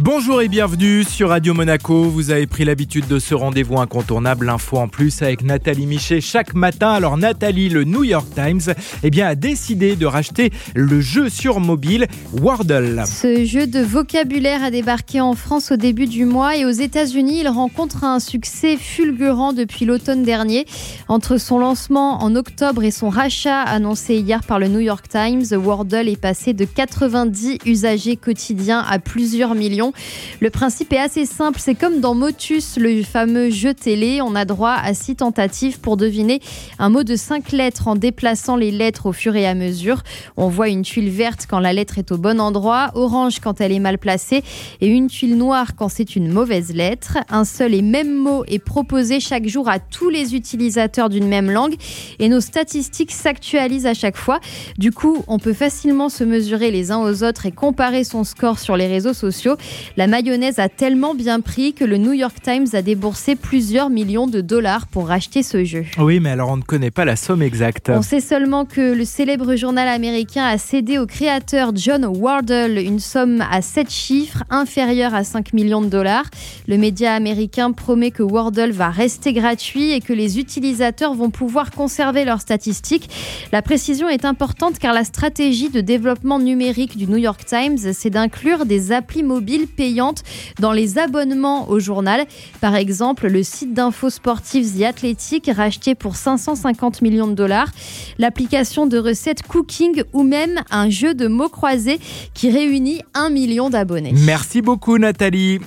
Bonjour et bienvenue sur Radio Monaco. Vous avez pris l'habitude de ce rendez-vous incontournable, l'info en plus avec Nathalie Michet chaque matin. Alors Nathalie, le New York Times, eh bien, a décidé de racheter le jeu sur mobile Wordle. Ce jeu de vocabulaire a débarqué en France au début du mois et aux États-Unis, il rencontre un succès fulgurant depuis l'automne dernier. Entre son lancement en octobre et son rachat annoncé hier par le New York Times, Wordle est passé de 90 usagers quotidiens à plusieurs millions. Le principe est assez simple, c'est comme dans Motus, le fameux jeu télé, on a droit à six tentatives pour deviner un mot de cinq lettres en déplaçant les lettres au fur et à mesure. On voit une tuile verte quand la lettre est au bon endroit, orange quand elle est mal placée et une tuile noire quand c'est une mauvaise lettre. Un seul et même mot est proposé chaque jour à tous les utilisateurs d'une même langue et nos statistiques s'actualisent à chaque fois. Du coup, on peut facilement se mesurer les uns aux autres et comparer son score sur les réseaux sociaux. La mayonnaise a tellement bien pris que le New York Times a déboursé plusieurs millions de dollars pour racheter ce jeu. Oui, mais alors on ne connaît pas la somme exacte. On sait seulement que le célèbre journal américain a cédé au créateur John Wardle une somme à 7 chiffres inférieure à 5 millions de dollars. Le média américain promet que Wordle va rester gratuit et que les utilisateurs vont pouvoir conserver leurs statistiques. La précision est importante car la stratégie de développement numérique du New York Times, c'est d'inclure des applis mobiles payantes dans les abonnements au journal. Par exemple, le site d'infos sportives The Athletic, racheté pour 550 millions de dollars, l'application de recettes Cooking ou même un jeu de mots croisés qui réunit un million d'abonnés. Merci beaucoup Nathalie.